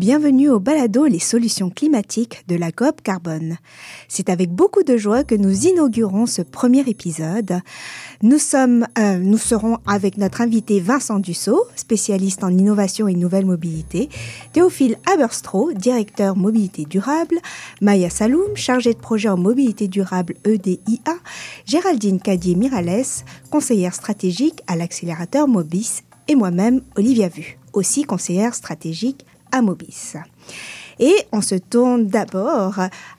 Bienvenue au balado Les solutions climatiques de la COP Carbone. C'est avec beaucoup de joie que nous inaugurons ce premier épisode. Nous sommes, euh, nous serons avec notre invité Vincent Dussault, spécialiste en innovation et nouvelle mobilité, Théophile Aberstro, directeur mobilité durable, Maya Saloum, chargée de projet en mobilité durable EDIA, Géraldine Cadier-Mirales, conseillère stratégique à l'accélérateur Mobis, et moi-même, Olivia Vu, aussi conseillère stratégique à Mobis. Et on se tourne d'abord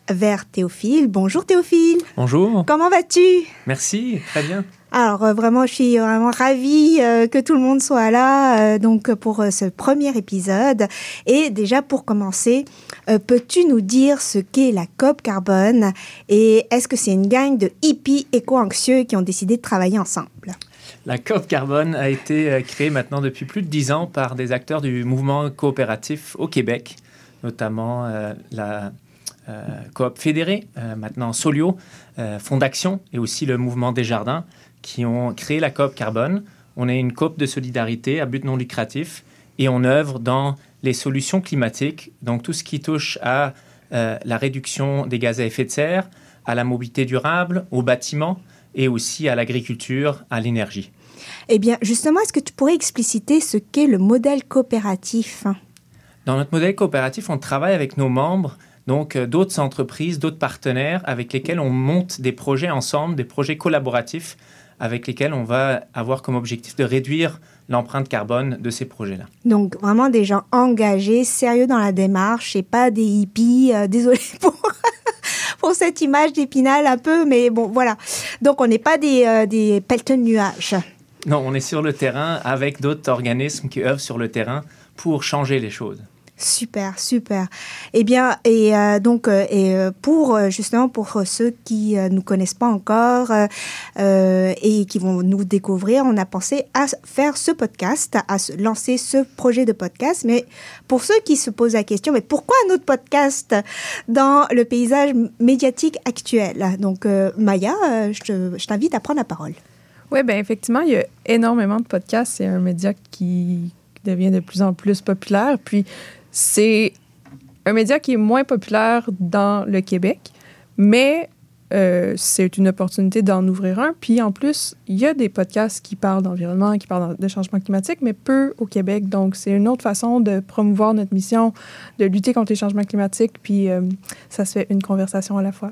vers Théophile. Bonjour Théophile. Bonjour. Comment vas-tu? Merci, très bien. Alors euh, vraiment, je suis vraiment ravie euh, que tout le monde soit là euh, donc pour ce premier épisode. Et déjà pour commencer, peux-tu nous dire ce qu'est la COP Carbone? Et est-ce que c'est une gang de hippies éco-anxieux qui ont décidé de travailler ensemble? La COP Carbone a été créée maintenant depuis plus de dix ans par des acteurs du mouvement coopératif au Québec, notamment la Coop Fédérée, maintenant Solio, Fonds d'Action et aussi le mouvement des Jardins qui ont créé la COP Carbone. On est une COP de solidarité à but non lucratif et on œuvre dans les solutions climatiques, donc tout ce qui touche à euh, la réduction des gaz à effet de serre, à la mobilité durable, au bâtiment et aussi à l'agriculture, à l'énergie. Eh bien, justement, est-ce que tu pourrais expliciter ce qu'est le modèle coopératif? Dans notre modèle coopératif, on travaille avec nos membres, donc euh, d'autres entreprises, d'autres partenaires avec lesquels on monte des projets ensemble, des projets collaboratifs avec lesquels on va avoir comme objectif de réduire l'empreinte carbone de ces projets-là. Donc vraiment des gens engagés, sérieux dans la démarche et pas des hippies. Euh, désolé pour pour cette image d'épinal un peu, mais bon voilà. Donc on n'est pas des, euh, des pelleteux de nuages. Non, on est sur le terrain avec d'autres organismes qui œuvrent sur le terrain pour changer les choses. Super, super. Eh bien, et euh, donc, euh, et euh, pour justement pour ceux qui ne nous connaissent pas encore et qui vont nous découvrir, on a pensé à faire ce podcast, à lancer ce projet de podcast. Mais pour ceux qui se posent la question, mais pourquoi un autre podcast dans le paysage médiatique actuel? Donc, Maya, je t'invite à prendre la parole. Oui, bien effectivement, il y a énormément de podcasts. C'est un média qui devient de plus en plus populaire. Puis c'est un média qui est moins populaire dans le Québec, mais euh, c'est une opportunité d'en ouvrir un. Puis en plus, il y a des podcasts qui parlent d'environnement, qui parlent de changement climatique, mais peu au Québec. Donc, c'est une autre façon de promouvoir notre mission, de lutter contre les changements climatiques. Puis euh, ça se fait une conversation à la fois.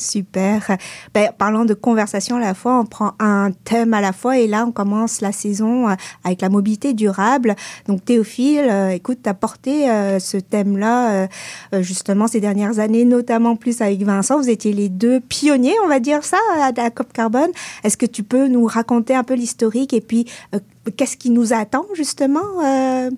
Super. Ben, parlant de conversation à la fois, on prend un thème à la fois et là, on commence la saison euh, avec la mobilité durable. Donc, Théophile, euh, écoute, tu as porté euh, ce thème-là justement ces dernières années, notamment plus avec Vincent. Vous étiez les deux pionniers, on va dire ça, à la COP Carbone. Est-ce que tu peux nous raconter un peu l'historique et puis qu'est-ce qui nous attend justement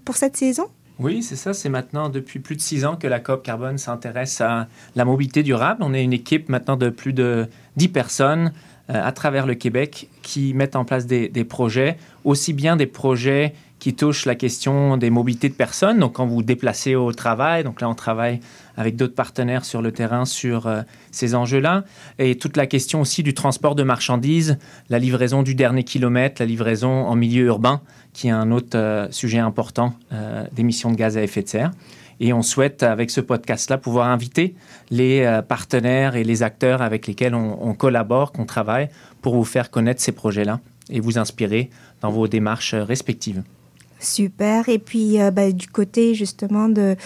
pour cette saison? Oui, c'est ça. C'est maintenant depuis plus de six ans que la COP Carbone s'intéresse à la mobilité durable. On est une équipe maintenant de plus de dix personnes euh, à travers le Québec qui mettent en place des, projets, aussi bien des projets qui touchent la question des mobilités de personnes, donc quand vous déplacez au travail, donc là on travaille avec d'autres partenaires sur le terrain sur euh, ces enjeux-là, et toute la question aussi du transport de marchandises, la livraison du dernier kilomètre, la livraison en milieu urbain, qui est un autre euh, sujet important euh, d'émissions de gaz à effet de serre. Et on souhaite, avec ce podcast-là, pouvoir inviter les partenaires et les acteurs avec lesquels on, collabore, qu'on travaille, pour vous faire connaître ces projets-là et vous inspirer dans vos démarches respectives. Super. Et puis, bah, du côté justement de,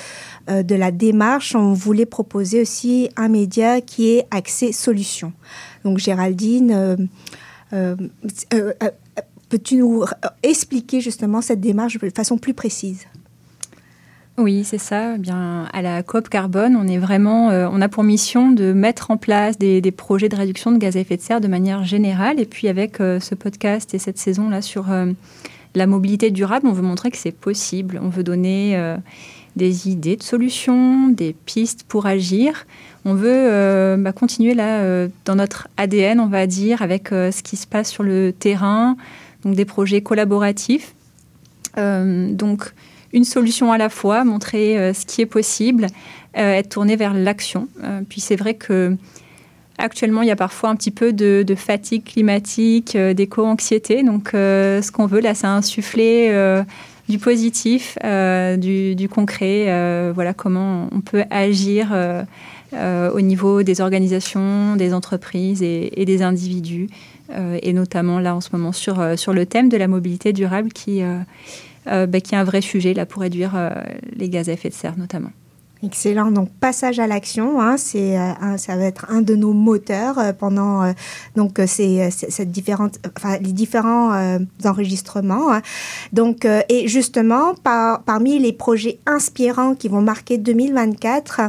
de la démarche, on voulait proposer aussi un média qui est axé solution. Donc, Géraldine, Peux-tu nous expliquer justement cette démarche de façon plus précise? Oui, c'est ça. Eh bien, à la COP Carbone, on est vraiment, euh, on a pour mission de mettre en place des, projets de réduction de gaz à effet de serre de manière générale. Et puis avec euh, ce podcast et cette saison là sur euh, la mobilité durable, on veut montrer que c'est possible. On veut donner des idées de solutions, des pistes pour agir. On veut bah, continuer là dans notre ADN, on va dire, avec ce qui se passe sur le terrain, donc des projets collaboratifs donc, une solution à la fois, montrer ce qui est possible, être tourné vers l'action. puis c'est vrai que Actuellement, il y a parfois un petit peu de, fatigue climatique, d'éco-anxiété. Donc, ce qu'on veut là, c'est insuffler du positif, euh, du, concret, euh, voilà comment on peut agir euh, au niveau des organisations, des entreprises et, des individus, et notamment là en ce moment sur, sur le thème de la mobilité durable qui, bah, qui est un vrai sujet là, pour réduire les gaz à effet de serre notamment. Excellent. Donc passage à l'action, hein, c'est euh, ça va être un de nos moteurs euh, pendant euh, donc cette différente, enfin, les différents enregistrements. Hein. Donc et justement par, parmi les projets inspirants qui vont marquer 2024.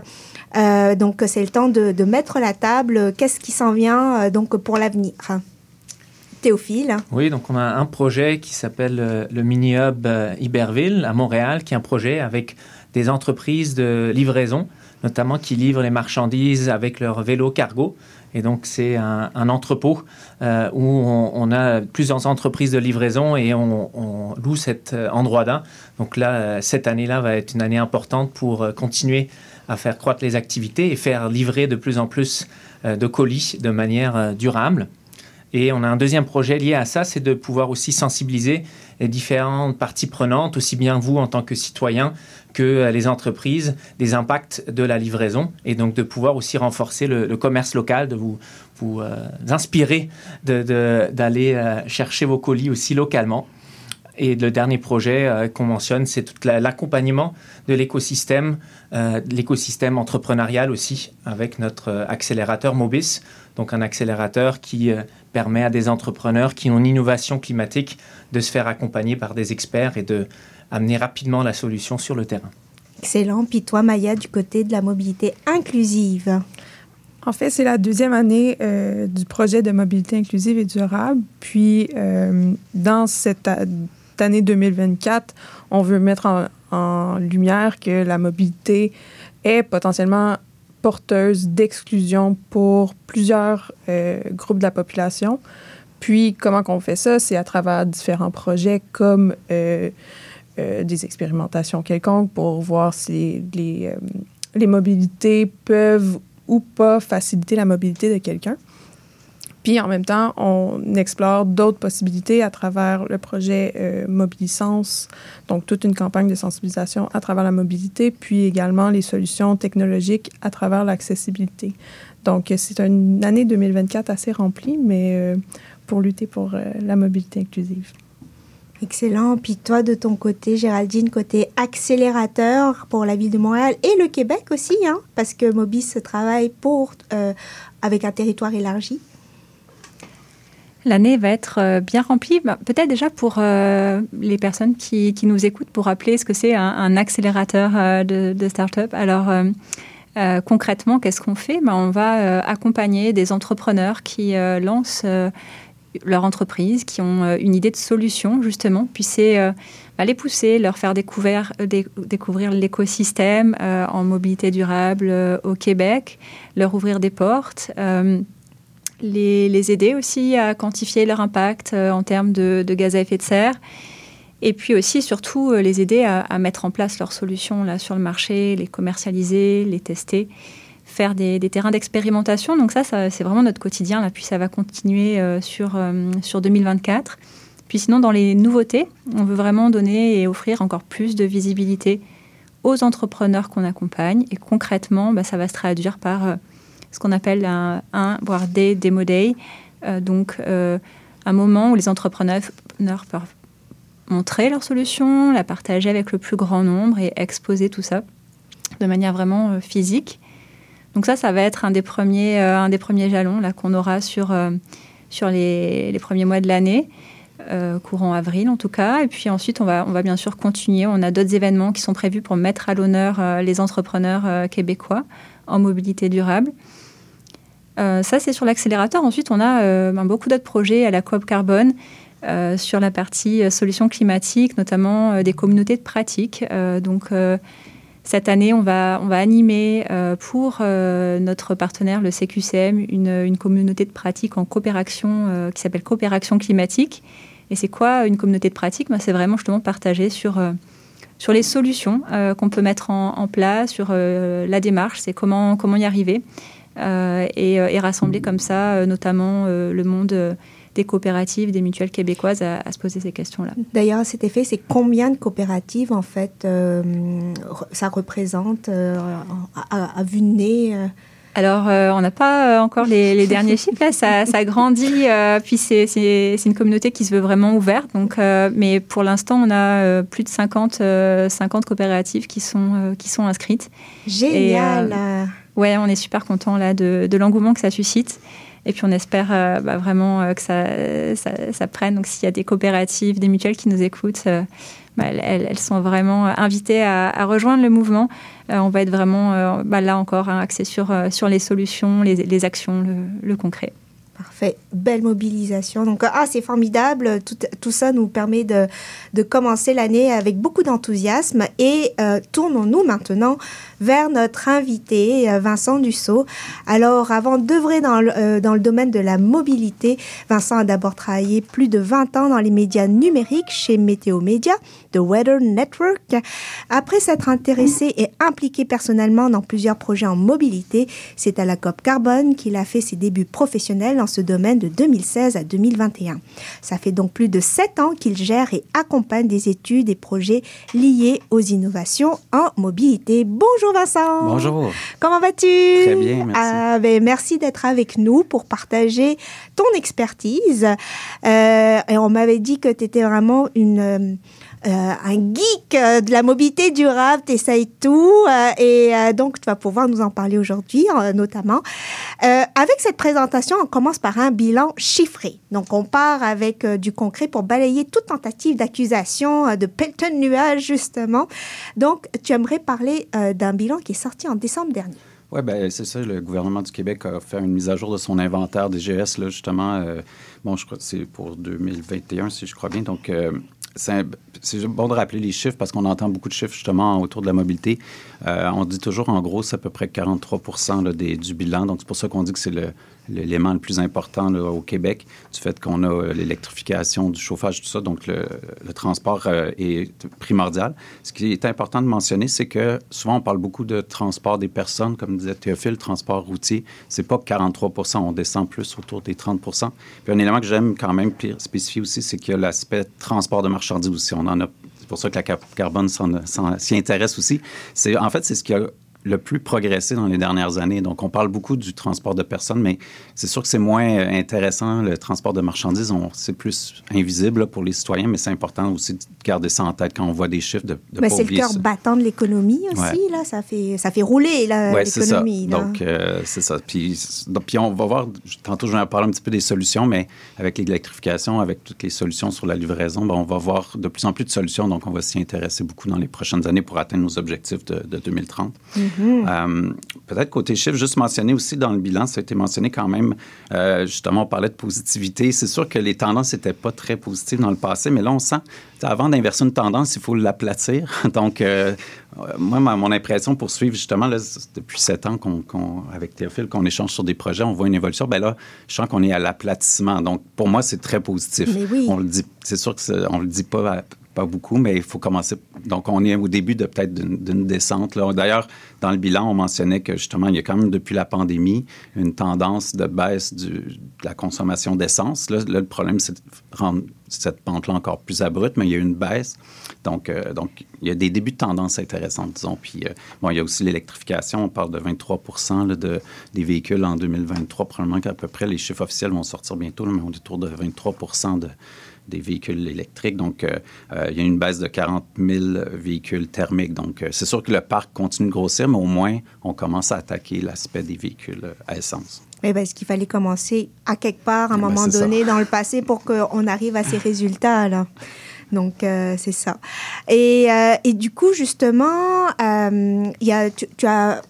donc c'est le temps de, de, mettre la table. Qu'est-ce qui s'en vient donc pour l'avenir? Théophile. Oui, donc on a un projet qui s'appelle le Mini Hub Iberville à Montréal, qui est un projet avec des entreprises de livraison, notamment qui livrent les marchandises avec leur vélo cargo. Et donc, c'est un, entrepôt euh, où on, a plusieurs entreprises de livraison et on, loue cet euh, endroit-là. Donc là, euh, cette année-là va être une année importante pour continuer à faire croître les activités et faire livrer de plus en plus de colis de manière durable. Et on a un deuxième projet lié à ça, c'est de pouvoir aussi sensibiliser les différentes parties prenantes, aussi bien vous en tant que citoyen que euh, les entreprises des impacts de la livraison et donc de pouvoir aussi renforcer le, commerce local, de vous, vous euh, inspirer d'aller euh, chercher vos colis aussi localement. Et le dernier projet qu'on mentionne, c'est tout l'accompagnement de l'écosystème, l'écosystème entrepreneurial aussi, avec notre accélérateur Mobis, donc un accélérateur qui permet à des entrepreneurs qui ont une innovation climatique de se faire accompagner par des experts et de amener rapidement la solution sur le terrain. Excellent. Puis toi, Maya, du côté de la mobilité inclusive. En fait, c'est la deuxième année euh, du projet de mobilité inclusive et durable. Puis, euh, dans cette année 2024, on veut mettre en, lumière que la mobilité est potentiellement porteuse d'exclusion pour plusieurs euh, groupes de la population. Puis, comment qu'on fait ça? C'est à travers différents projets comme euh, des expérimentations quelconques pour voir si les, euh, les, mobilités peuvent ou pas faciliter la mobilité de quelqu'un. Puis en même temps, on explore d'autres possibilités à travers le projet euh, Mobilisance, donc toute une campagne de sensibilisation à travers la mobilité, puis également les solutions technologiques à travers l'accessibilité. Donc c'est une année 2024 assez remplie, mais pour lutter pour la mobilité inclusive. Excellent. Puis toi, de ton côté, Géraldine, côté accélérateur pour la ville de Montréal et le Québec aussi, hein, parce que Mobis travaille pour, euh, avec un territoire élargi. L'année va être euh, bien remplie. Bah, peut-être déjà pour euh, les personnes qui, nous écoutent, pour rappeler ce que c'est un, accélérateur de, de start-up. Alors, concrètement, qu'est-ce qu'on fait? Bah, On va accompagner des entrepreneurs qui lancent leur entreprise, qui ont euh, une idée de solution, justement, puis c'est euh, bah, les pousser, leur faire euh, découvrir l'écosystème en mobilité durable au Québec, leur ouvrir des portes. Les, aider aussi à quantifier leur impact en termes de, gaz à effet de serre. Et puis aussi, surtout, les aider à, mettre en place leurs solutions là, sur le marché, les commercialiser, les tester faire des, terrains d'expérimentation. Donc ça, c'est vraiment notre quotidien. Là, puis ça va continuer euh, sur, euh, sur 2024. Puis sinon, dans les nouveautés, on veut vraiment donner et offrir encore plus de visibilité aux entrepreneurs qu'on accompagne. Et concrètement, bah, ça va se traduire par euh, ce qu'on appelle un, voire des Demo Day. donc, un moment où les entrepreneurs peuvent montrer leur solution, la partager avec le plus grand nombre et exposer tout ça de manière vraiment physique. Donc ça, ça va être un des premiers, euh, un des premiers jalons qu'on aura sur, euh, sur les, les, premiers mois de l'année. Euh, courant avril en tout cas. Et puis ensuite, on va, on va bien sûr continuer. On a d'autres événements qui sont prévus pour mettre à l'honneur les entrepreneurs québécois en mobilité durable. Ça, c'est sur l'accélérateur. Ensuite, on a ben, beaucoup d'autres projets à la coop carbone sur la partie solutions climatiques, notamment des communautés de pratique. donc, cette année, on va, on va animer euh, pour euh, notre partenaire, le CQCM, une, une, communauté de pratique en coopération euh, qui s'appelle Coopération climatique. Et c'est quoi une communauté de pratique? C'est vraiment justement partager sur sur les solutions qu'on peut mettre en, place, sur la démarche, c'est comment, comment y arriver, et, et, rassembler comme ça, notamment le monde des coopératives, des mutuelles québécoises à, se poser ces questions-là. D'ailleurs, à cet effet, c'est combien de coopératives, en fait, euh, ça représente euh, à, vue de nez euh? alors, on n'a pas encore les, derniers chiffres, là, ça, ça grandit, puis c'est une communauté qui se veut vraiment ouverte, donc, mais pour l'instant, on a plus de 50, 50 coopératives qui sont, qui sont inscrites. Génial! Ouais, on est super content là de, l'engouement que ça suscite. Et puis on espère euh, bah, vraiment euh, que ça, prenne. Donc s'il y a des coopératives, des mutuelles qui nous écoutent, euh, bah, elles, sont vraiment invitées à, rejoindre le mouvement. on va être vraiment bah, là encore hein, axé sur, les solutions, les, actions, le concret. Parfait. Belle mobilisation. Donc, ah, c'est formidable. Tout, ça nous permet de, commencer l'année avec beaucoup d'enthousiasme. Et tournons-nous maintenant vers notre invité, euh, Vincent Dussault. Alors, avant d'œuvrer dans, le, euh, dans le domaine de la mobilité, Vincent a d'abord travaillé plus de 20 ans dans les médias numériques chez Météo Média, de Weather Network. Après s'être intéressé et impliqué personnellement dans plusieurs projets en mobilité, c'est à la COP Carbone qu'il a fait ses débuts professionnels ce domaine de 2016 à 2021. Ça fait donc plus de sept ans qu'il gère et accompagne des études et projets liés aux innovations en mobilité. Bonjour Vincent. Bonjour. Comment vas-tu? Très bien, merci. Ah, ben, merci d'être avec nous pour partager ton expertise. Euh, et on m'avait dit que tu étais vraiment une euh, un geek euh, de la mobilité durable, tu essayes tout euh, et donc tu vas pouvoir nous en parler aujourd'hui notamment. avec cette présentation, on commence par un bilan chiffré. Donc on part avec du concret pour balayer toute tentative d'accusation de pelleton de nuages justement. Donc tu aimerais parler d'un bilan qui est sorti en décembre dernier. Oui, ben, c'est ça. Le gouvernement du Québec a fait une mise à jour de son inventaire des GS, là, justement. bon, je crois que c'est pour 2021, si je crois bien. Donc, c'est bon de rappeler les chiffres parce qu'on entend beaucoup de chiffres justement autour de la mobilité. Euh, on dit toujours en gros, c'est à peu près 43 du bilan. Donc, c'est pour ça qu'on dit que c'est l'élément le plus important au Québec, du fait qu'on a euh, l'électrification du chauffage, tout ça. Donc, le, transport euh, est primordial. Ce qui est important de mentionner, c'est que souvent, on parle beaucoup de transport des personnes, comme disait Théophile, transport routier. C'est pas 43% on descend plus autour des 30 Puis un élément que j'aime quand même spécifier aussi, c'est qu'il y a l'aspect transport de marchandises aussi. C'est pour ça que la carbone s'y intéresse aussi. C'est, en fait, c'est ce qui a le plus progressé dans les dernières années. Donc, on parle beaucoup du transport de personnes, mais c'est sûr que c'est moins intéressant, le transport de marchandises. C'est plus invisible pour les citoyens, mais c'est important aussi de garder ça en tête quand on voit des chiffres de, de C'est le cœur battant de l'économie aussi, là. Ça fait, ça fait rouler l'économie. Donc, euh, c'est ça. Puis, puis, on va voir, tantôt, je vais en parler un petit peu des solutions, mais avec l'électrification, avec toutes les solutions sur la livraison, ben, on va voir de plus en plus de solutions. Donc, on va s'y intéresser beaucoup dans les prochaines années pour atteindre nos objectifs de, 2030. Euh, peut-être côté chiffres, juste mentionner aussi dans le bilan, ça a été mentionné quand même, euh, justement, on parlait de positivité. C'est sûr que les tendances n'étaient pas très positives dans le passé, mais là, on sent, avant d'inverser une tendance, il faut l'aplatir. Donc, euh, moi, mon impression pour suivre justement, là, depuis sept ans qu'on, avec Théophile, qu'on échange sur des projets, on voit une évolution. Ben là, je sens qu'on est à l'aplatissement. Donc, pour moi, c'est très positif. Mais oui. On le dit, c'est sûr qu'on le dit pas pas beaucoup, mais il faut commencer. Donc, on est au début de peut-être d'une descente. D'ailleurs, dans le bilan, on mentionnait que justement, il y a quand même depuis la pandémie une tendance de baisse de la consommation d'essence. Là, le problème, c'est de rendre cette pente-là encore plus abrupte, mais il y a une baisse. Donc, euh, donc il y a des débuts de tendance intéressantes, disons. Puis, euh, bon, il y a aussi l'électrification. On parle de 23 de, des véhicules en 2023. Probablement qu'à peu près, les chiffres officiels vont sortir bientôt, mais on est autour de 23 de des véhicules électriques. Donc, euh, il y a une baisse de 40 000 véhicules thermiques. Donc, c'est sûr que le parc continue de grossir, mais au moins, on commence à attaquer l'aspect des véhicules à essence. Oui, parce qu'il fallait commencer à quelque part, à un moment donné, dans le passé, pour qu'on arrive à ces résultats-là? Donc, c'est ça. Et, et, du coup, justement, y a, tu, as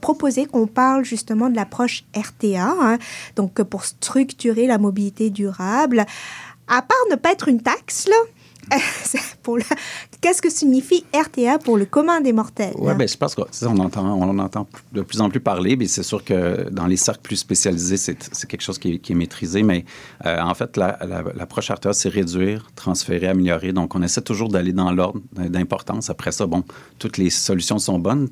proposé qu'on parle justement de l'approche RTA, hein, donc pour structurer la mobilité durable à part ne pas être une taxe, là, Qu'est-ce que signifie RTA pour le commun des mortels? Oui, bien, je pense qu'on entend, on en entend de plus en plus parler, mais c'est sûr que dans les cercles plus spécialisés, c'est quelque chose qui est, maîtrisé. Mais euh, en fait, l'approche la, RTA, c'est réduire, transférer, améliorer. Donc, on essaie toujours d'aller dans l'ordre d'importance. Après ça, bon, toutes les solutions sont bonnes,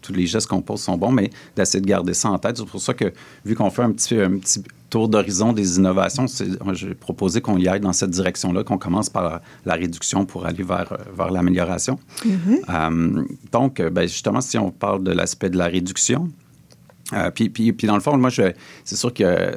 tous les gestes qu'on pose sont bons, mais d'essayer de garder ça en tête. C'est pour ça que, vu qu'on fait un petit tour d'horizon des innovations, j'ai proposé qu'on y aille dans cette direction-là, qu'on commence par la, réduction pour aller vers, vers l'amélioration. Mm-hmm. Euh, donc, euh, ben, justement, si on parle de l'aspect de la réduction, euh, puis, puis, puis, dans le fond, moi, c'est sûr que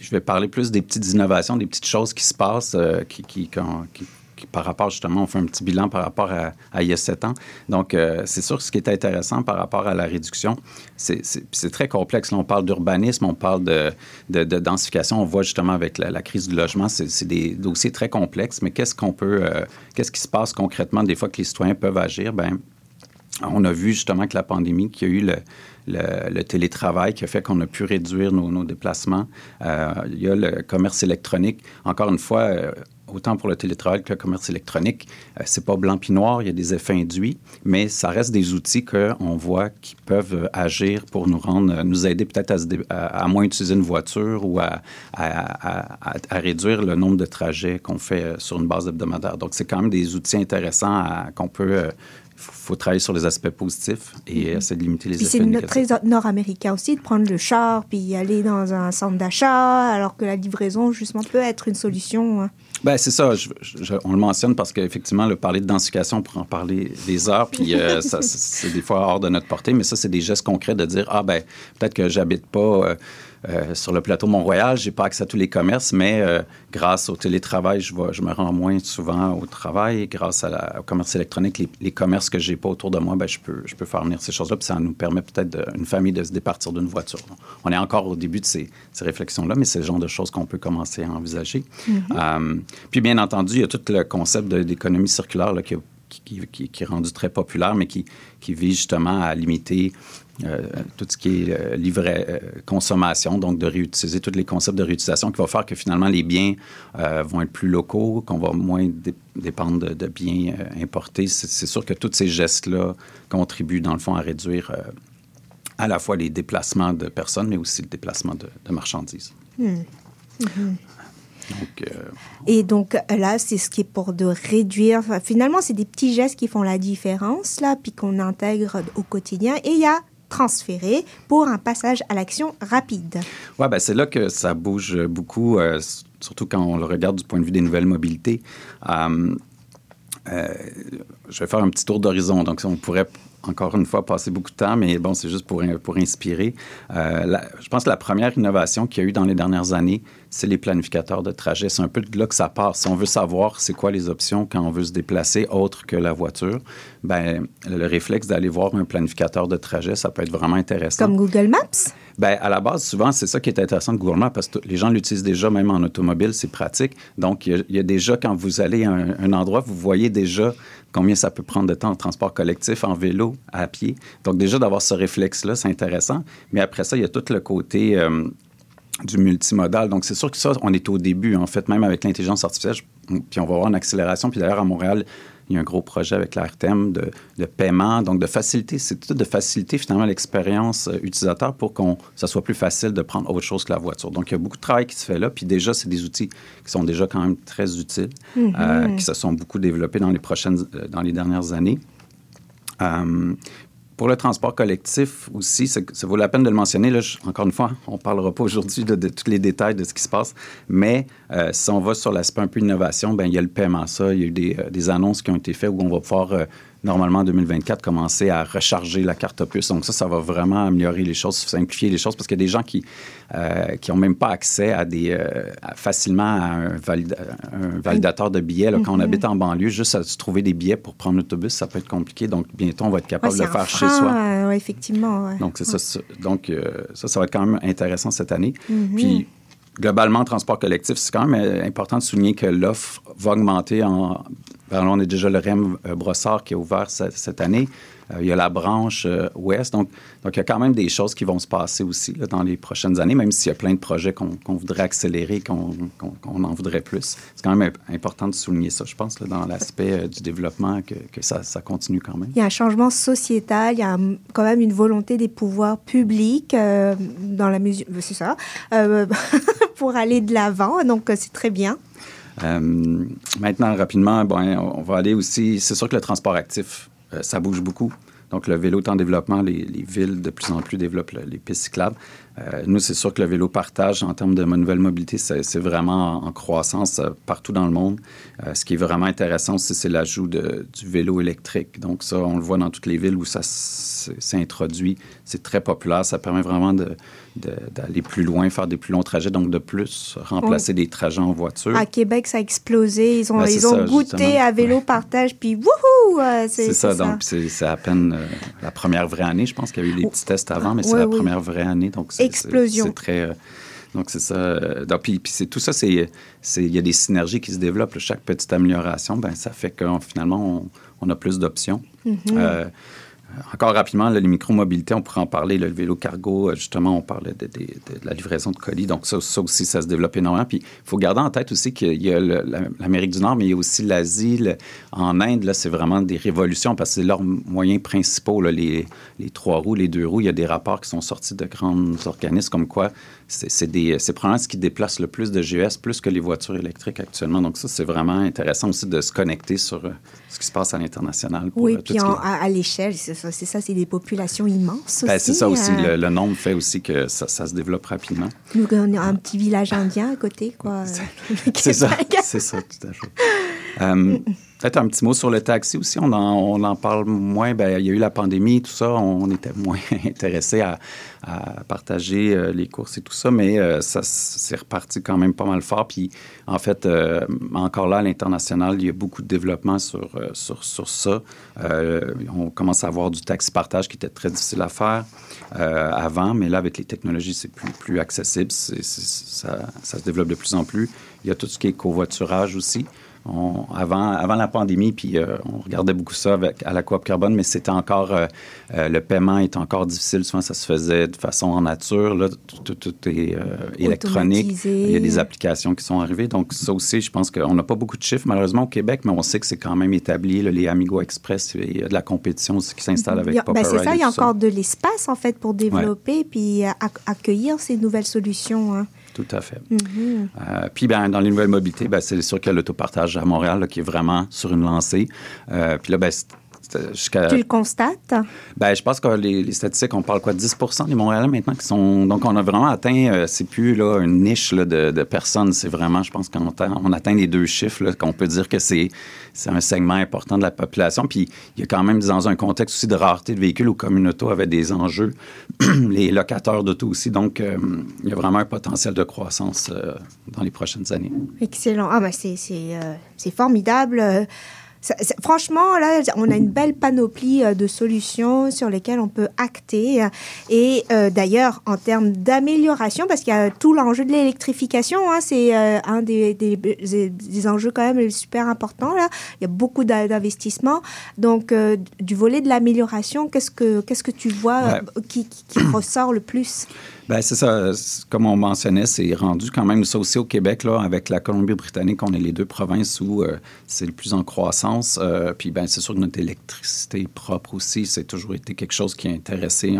je vais parler plus des petites innovations, des petites choses qui se passent, qui, qui, qui, par rapport justement, on fait un petit bilan par rapport à, il y a sept ans. Donc, euh, c'est sûr ce qui est intéressant par rapport à la réduction, c'est très complexe. Là, on parle d'urbanisme, on parle de, de, densification. On voit justement avec la, crise du logement, c'est des dossiers très complexes. Mais qu'est-ce qu'on peut, euh, qu'est-ce qui se passe concrètement des fois que les citoyens peuvent agir? Ben, on a vu justement que la pandémie, qu'il y a eu le, le, télétravail qui a fait qu'on a pu réduire nos, déplacements. Euh, il y a le commerce électronique. Encore une fois, autant pour le télétravail que le commerce électronique, euh, c'est pas blanc puis noir, il y a des effets induits, mais ça reste des outils qu'on voit qui peuvent euh, agir pour nous rendre, euh, nous aider peut-être à, moins utiliser une voiture ou à, réduire le nombre de trajets qu'on fait sur une base hebdomadaire. Donc, c'est quand même des outils intéressants qu'on peut faut travailler sur les aspects positifs et mm-hmm. essayer de limiter les effets négatifs. C'est très nord-américain aussi de prendre le char puis aller dans un centre d'achat, alors que la livraison, justement, peut être une solution. Hein. Ben c'est ça. on le mentionne parce qu'effectivement, le parler de densification, on pourrait en parler des heures, puis euh, c'est des fois hors de notre portée, mais ça, c'est des gestes concrets de dire ah ben peut-être que j'habite pas. Euh, euh, sur le plateau Mont-Royal, j'ai pas accès à tous les commerces, mais euh, grâce au télétravail, je, je me rends moins souvent au travail. Grâce à au commerce électronique, les, commerces que j'ai pas autour de moi, ben, je, peux, je peux faire venir ces choses-là. Puis ça nous permet peut-être une famille de se départir d'une voiture. on est encore au début de ces, réflexions-là, mais c'est le genre de choses qu'on peut commencer à envisager. Mm-hmm. Euh, puis bien entendu, il y a tout le concept d'économie circulaire là, qui, qui, est rendu très populaire, mais qui, qui vise justement à limiter euh, tout ce qui est euh, livret euh, consommation, donc de réutiliser tous les concepts de réutilisation qui va faire que finalement les biens vont être plus locaux, qu'on va moins dépendre de, biens importés. C'est sûr que tous ces gestes-là contribuent dans le fond à réduire à la fois les déplacements de personnes, mais aussi le déplacement de, marchandises. Mhm. et donc là, c'est ce qui est pour de réduire. finalement, c'est des petits gestes qui font la différence là, puis qu'on intègre au quotidien. Et il y a transféré pour un passage à l'action rapide. Oui, ben c'est là que ça bouge beaucoup, euh, surtout quand on le regarde du point de vue des nouvelles mobilités. Euh, euh, je vais faire un petit tour d'horizon. Donc, on pourrait encore une fois passer beaucoup de temps, mais bon, c'est juste pour, pour inspirer. je pense que la première innovation qu'il y a eu dans les dernières années, c'est les planificateurs de trajet. C'est un peu de là que ça part. Si on veut savoir c'est quoi les options quand on veut se déplacer autre que la voiture, ben le réflexe d'aller voir un planificateur de trajet, ça peut être vraiment intéressant. Comme Google Maps? Ben à la base, souvent, c'est ça qui est intéressant de Google Maps parce que les gens l'utilisent déjà, même en automobile, c'est pratique. Donc, il y, a, déjà, quand vous allez à un, endroit, vous voyez déjà combien ça peut prendre de temps en transport collectif, en vélo, à pied. Donc, déjà, d'avoir ce réflexe-là, c'est intéressant. Mais après ça, il y a tout le côté... Euh, du multimodal. Donc, c'est sûr que ça, on est au début, en fait, même avec l'intelligence artificielle, puis on va avoir une accélération. Puis d'ailleurs, à Montréal, il y a un gros projet avec l'ARTEM de, de, paiement, donc de faciliter, c'est tout de faciliter finalement l'expérience euh, utilisateur pour qu'on ça soit plus facile de prendre autre chose que la voiture. Donc, il y a beaucoup de travail qui se fait là. Puis déjà, c'est des outils qui sont déjà quand même très utiles, mm-hmm. euh, qui se sont beaucoup développés dans les prochaines, euh, dans les dernières années. Pour le transport collectif aussi, ça, vaut la peine de le mentionner. Là, encore une fois, on ne parlera pas aujourd'hui de, tous les détails de ce qui se passe, mais euh, si on va sur l'aspect un peu innovation, ben, il y a le paiement. Ça, il y a eu des, euh, des annonces qui ont été faites où on va pouvoir euh, normalement en 2024, commencer à recharger la carte opus. Donc ça, ça va vraiment améliorer les choses, simplifier les choses, parce qu'il y a des gens qui euh, qui n'ont même pas accès à des euh, facilement à un, validateur de billets. Là, Quand on mm-hmm. habite en banlieue, juste à se trouver des billets pour prendre l'autobus, ça peut être compliqué. Donc bientôt, on va être capable de le faire chez soi. Euh, effectivement. Donc c'est ça. Donc ça, ça va être quand même intéressant cette année. Mm-hmm. Puis globalement, transport collectif, c'est quand même important de souligner que l'offre va augmenter en Ben, on a déjà le REM Brossard qui est ouvert cette année. Euh, il y a la branche euh, ouest. Donc, il y a quand même des choses qui vont se passer aussi dans les prochaines années, même s'il y a plein de projets qu'on voudrait accélérer, qu'on en voudrait plus. C'est quand même important de souligner ça, je pense, dans l'aspect euh, du développement, que, ça, continue quand même. Il y a un changement sociétal, il y a quand même une volonté des pouvoirs publics dans la mesure, c'est ça, pour aller de l'avant. Donc, c'est très bien. Maintenant, rapidement, bon, on va aller aussi. C'est sûr que le transport actif, euh, ça bouge beaucoup. Donc, le vélo est en développement. Les, villes, de plus en plus, développent les pistes cyclables. Euh, nous, c'est sûr que le vélo partage en termes de nouvelle mobilité, c'est vraiment en, croissance euh, partout dans le monde. ce qui est vraiment intéressant aussi, c'est l'ajout du vélo électrique. Donc, ça, on le voit dans toutes les villes où ça s'est introduit. C'est très populaire. Ça permet vraiment d'aller plus loin, faire des plus longs trajets, donc de plus remplacer des trajets en voiture. À Québec, ça a explosé. Ils ont, ben, ils ont goûté à vélo partage, puis wouhou! Euh, c'est ça, donc c'est à peine euh, la première vraie année. Je pense qu'il y a eu des petits tests avant, mais c'est la première vraie année. Donc Explosion. C'est très... Euh, donc, c'est ça. Donc, puis, puis tout ça, c'est, il y a des synergies qui se développent. Chaque petite amélioration, ben, ça fait que finalement, on, a plus d'options. Mm-hmm. Encore rapidement, les micromobilités, on pourrait en parler. le vélo cargo, euh, justement, on parlait de, la livraison de colis. Donc, ça, aussi, ça se développe énormément. Puis, il faut garder en tête aussi qu'il y a l'Amérique du Nord, mais il y a aussi l'Asie. En Inde, là, c'est vraiment des révolutions parce que c'est leurs moyens principaux, les, les, trois roues, les deux roues. Il y a des rapports qui sont sortis de grands organismes comme quoi c'est probablement ce qui déplace le plus de GES, plus que les voitures électriques actuellement. Donc, ça, c'est vraiment intéressant aussi de se connecter sur euh, ce qui se passe à l'international. Oui, euh, puis à, l'échelle, c'est ça, c'est des populations immenses ben, c'est ça aussi. Euh. Le, nombre fait aussi que ça, se développe rapidement. Nous, on a un petit village indien à côté, quoi. C'est ça, c'est ça, tout à fait. Peut-être un petit mot sur le taxi aussi. On en, parle moins. Bien, il y a eu la pandémie, tout ça. On était moins intéressé à, partager euh, les courses et tout ça, mais euh, ça s'est reparti quand même pas mal fort. Puis, en fait, euh, encore là, à l'international, il y a beaucoup de développement sur, sur, sur ça. on commence à avoir du taxi partage qui était très difficile à faire avant, mais là, avec les technologies, c'est plus, accessible. ça se développe de plus en plus. Il y a tout ce qui est covoiturage aussi avant, avant la pandémie, puis euh, on regardait beaucoup ça avec, à la coop carbone, mais c'était encore, euh, euh, le paiement est encore difficile. Souvent, ça se faisait de façon en nature. Là, tout, est électronique. Il y a des applications qui sont arrivées. Donc, ça aussi, je pense qu'on n'a pas beaucoup de chiffres, malheureusement, au Québec, mais on sait que c'est quand même établi. les Amigo Express, il y a de la compétition aussi qui s'installe avec Pop ben, C'est ça, il y a encore de l'espace, en fait, pour développer puis accueillir ces nouvelles solutions. Hein. Tout à fait. Mm-hmm. Euh, puis ben, dans les nouvelles mobilités, ben, c'est sûr qu'il y a l'autopartage à Montréal qui est vraiment sur une lancée. Euh, puis là, ben, tu le constates? Ben, je pense que les, statistiques, on parle quoi, 10% des Montréalais maintenant qui sont. Donc, on a vraiment atteint, euh, c'est plus là, une niche de, personnes, c'est vraiment, je pense qu'on on atteint les deux chiffres, qu'on peut dire que c'est un segment important de la population. Puis, il y a quand même, dans un contexte aussi de rareté de véhicules où Communauto avait des enjeux, les locateurs d'auto aussi. Donc, euh, il y a vraiment un potentiel de croissance euh, dans les prochaines années. Excellent. Ah, ben, c'est formidable franchement, là, on a une belle panoplie euh, de solutions sur lesquelles on peut acter. Et euh, d'ailleurs, en termes d'amélioration, parce qu'il y a tout l'enjeu de l'électrification, hein, c'est euh, un des, des, enjeux quand même super importants. Là. Il y a beaucoup d'investissements. Donc, du volet de l'amélioration, qu'est-ce que, qu'est-ce que tu vois qui, qui ressort le plus? C'est ça. Comme on mentionnait, c'est rendu quand même ça aussi au Québec, là, avec la Colombie-Britannique, on est les deux provinces où euh, c'est le plus en croissance. Euh, puis, ben, c'est sûr que notre électricité propre aussi, c'est toujours été quelque chose qui a intéressé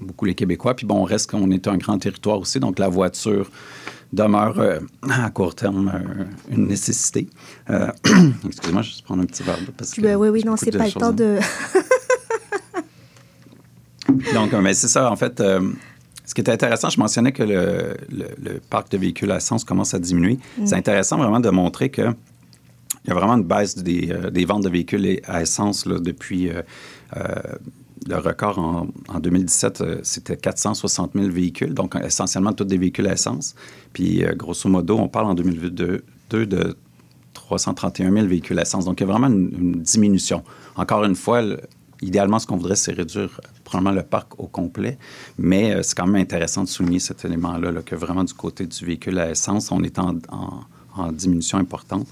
beaucoup les Québécois. Puis, bon, on reste qu'on est un grand territoire aussi, donc la voiture demeure euh, à court terme une nécessité. Excusez-moi, je vais prendre un petit verre parce que. oui, oui, non, c'est pas le temps de. donc, mais c'est ça, en fait. Ce qui est intéressant, je mentionnais que le, parc de véhicules à essence commence à diminuer. Mm. C'est intéressant vraiment de montrer que il y a vraiment une baisse des, euh, ventes de véhicules à essence depuis euh, euh, le record en, 2017, c'était 460 000 véhicules, donc essentiellement tous des véhicules à essence. Puis grosso modo, on parle en 2022 de 331 000 véhicules à essence. Donc il y a vraiment une, une diminution. Encore une fois, idéalement, ce qu'on voudrait, c'est réduire probablement le parc au complet. Mais euh, c'est quand même intéressant de souligner cet élément-là, que vraiment du côté du véhicule à essence, on est en, diminution importante.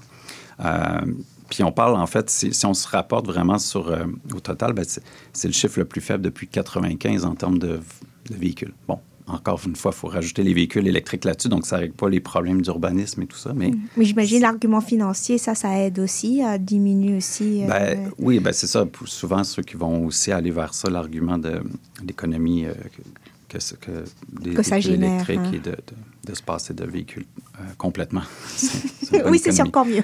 Euh, puis on parle, en fait, si, on se rapporte vraiment euh, au total, ben, c'est le chiffre le plus faible depuis 95 en termes de, de véhicules. Bon, encore une fois, il faut rajouter les véhicules électriques là-dessus, donc ça ne règle pas les problèmes d'urbanisme et tout ça. Mais, mais j'imagine l'argument financier, ça, ça aide aussi à diminuer aussi. Euh, ben, oui, ben c'est ça. Souvent, ceux qui vont aussi aller vers ça, l'argument de l'économie euh, que, que, des que ça génère, électriques hein. et de, de, se passer de véhicules euh, complètement. oui, c'est encore mieux.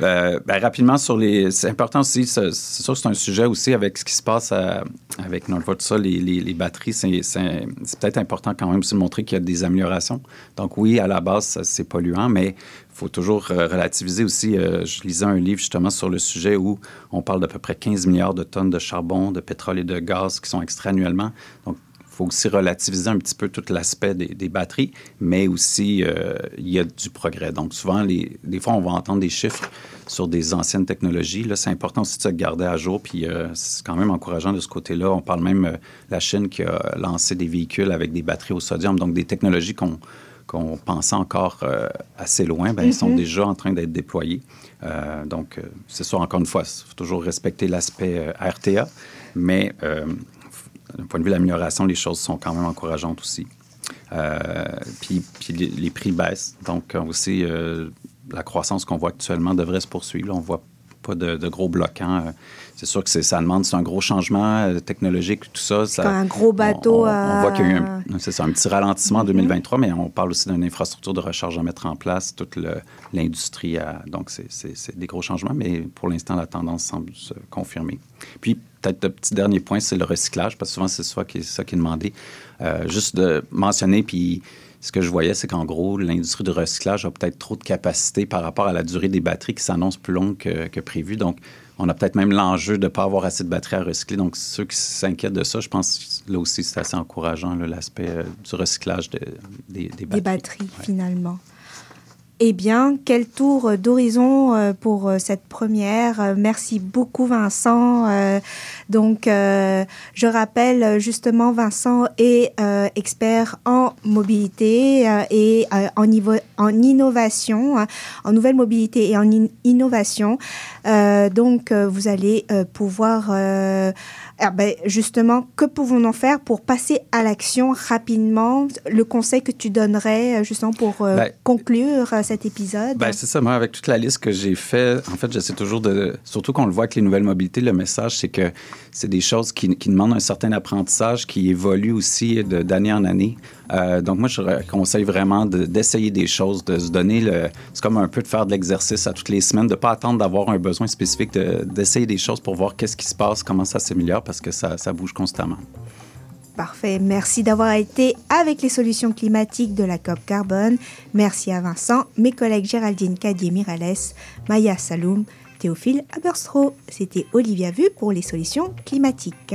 Euh, ben, rapidement sur les. C'est important aussi, c'est sûr que c'est un sujet aussi avec ce qui se passe avec notre ça, les, les, les, batteries. C'est peut-être important quand même aussi de montrer qu'il y a des améliorations. Donc, oui, à la base, c'est polluant, mais il faut toujours euh, relativiser aussi. Euh, je lisais un livre justement sur le sujet où on parle d'à peu près 15 milliards de tonnes de charbon, de pétrole et de gaz qui sont extraits annuellement. Donc, faut aussi relativiser un petit peu tout l'aspect des, des, batteries, mais aussi euh, il y a du progrès. Donc souvent, les, des fois, on va entendre des chiffres sur des anciennes technologies. Là, c'est important aussi de se garder à jour, puis euh, c'est quand même encourageant de ce côté-là. On parle même de euh, la Chine qui a lancé des véhicules avec des batteries au sodium, donc des technologies qu'on qu'on pensait encore euh, assez loin, ben, ils sont Mhm. déjà en train d'être déployés. Euh, donc, euh, c'est sûr, encore une fois, il faut toujours respecter l'aspect RTA, mais d'un point de vue de l'amélioration, les choses sont quand même encourageantes aussi. Euh, puis, puis les, les prix baissent, donc euh, aussi euh, la croissance qu'on voit actuellement devrait se poursuivre. On voit pas de, de gros bloquants. C'est sûr que ça demande, un gros changement technologique, tout ça. ça un gros bateau on, on- on à- voit qu'il y a eu un, c'est ça, un petit ralentissement en 2023, mais on parle aussi d'une infrastructure de recharge à mettre en place, toute l'industrie. a- Donc, c'est des gros changements, mais pour l'instant, la tendance semble se confirmer. Puis, peut-être le petit dernier point, c'est le recyclage, parce que souvent, c'est ça qui, est- ça qui est demandé. Euh, juste de mentionner, puis ce que je voyais, c'est qu'en gros, l'industrie du recyclage a peut-être trop de capacité par rapport à la durée des batteries qui s'annonce plus longue que, que prévu. Donc, on a peut-être même l'enjeu de ne pas avoir assez de batteries à recycler. Donc, ceux qui s'inquiètent de ça, je pense que là aussi, c'est assez encourageant, l'aspect euh, du recyclage de- des, des batteries. Des batteries, Ouais. finalement. Eh bien, quel tour d'horizon euh, pour euh, cette première. Euh, Merci beaucoup, Vincent. Euh, Donc, euh, je rappelle euh, justement, Vincent est euh, expert en mobilité euh, et euh, en, niveau, en innovation, hein, en nouvelle mobilité et en in- innovation. Euh, donc, euh, vous allez euh, pouvoir, euh, ah ben, justement, que pouvons-nous faire pour passer à l'action rapidement? Le conseil que tu donnerais, euh, justement, pour euh, Ben, conclure euh, cet épisode? Ben, c'est ça. Moi, avec toute la liste que j'ai fait, en fait, j'essaie toujours de. Surtout qu'on le voit avec les nouvelles mobilités, le message, c'est que c'est des choses qui, qui demandent un certain apprentissage, qui évoluent aussi d'année en année. Euh, donc, moi, je conseille vraiment de- d'essayer des choses, de se donner le. C'est comme un peu de faire de l'exercice à toutes les semaines, de ne pas attendre d'avoir un besoin spécifique, de- d'essayer des choses pour voir qu'est-ce qui se passe, comment ça s'améliore, parce que ça, ça bouge constamment. Parfait. Merci d'avoir été avec les solutions climatiques de la COP Carbone. Merci à Vincent, mes collègues Géraldine Cadier-Mirales, Maya Saloum, Théophile Aberstro. C'était Olivia Vu pour les solutions climatiques.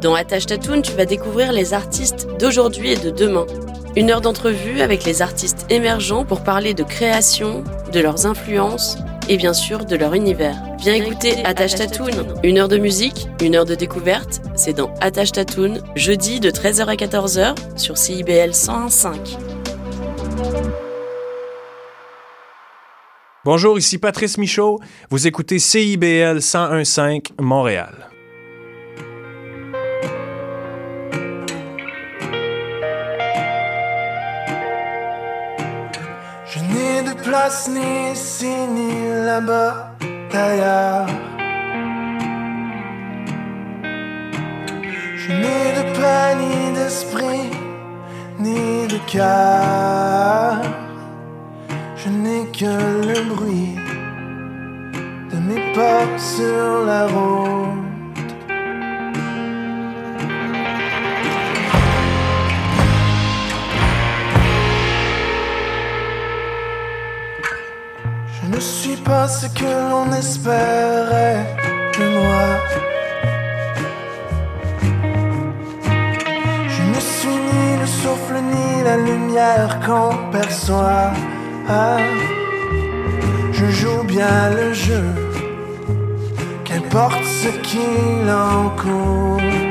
Dans Attache Tatoune, tu vas découvrir les artistes d'aujourd'hui et de demain. Une heure d'entrevue avec les artistes émergents pour parler de création, de leurs influences et bien sûr de leur univers. Viens écouter Attache Tatoune. Une heure de musique, une heure de découverte, c'est dans Attache Tatoune, jeudi de 13h à 14h sur CIBL 101.5. Bonjour, ici Patrice Michaud. Vous écoutez CIBL 1015 Montréal. Place ni ici ni là-bas. d'ailleurs. Je n'ai de pain ni d'esprit, ni de cœur. Je n'ai que le bruit de mes pas sur la route. Ce que l'on espérait de moi. Je ne suis ni le souffle ni la lumière qu'on perçoit. Je joue bien le jeu, qu'importe ce qu'il en coûte.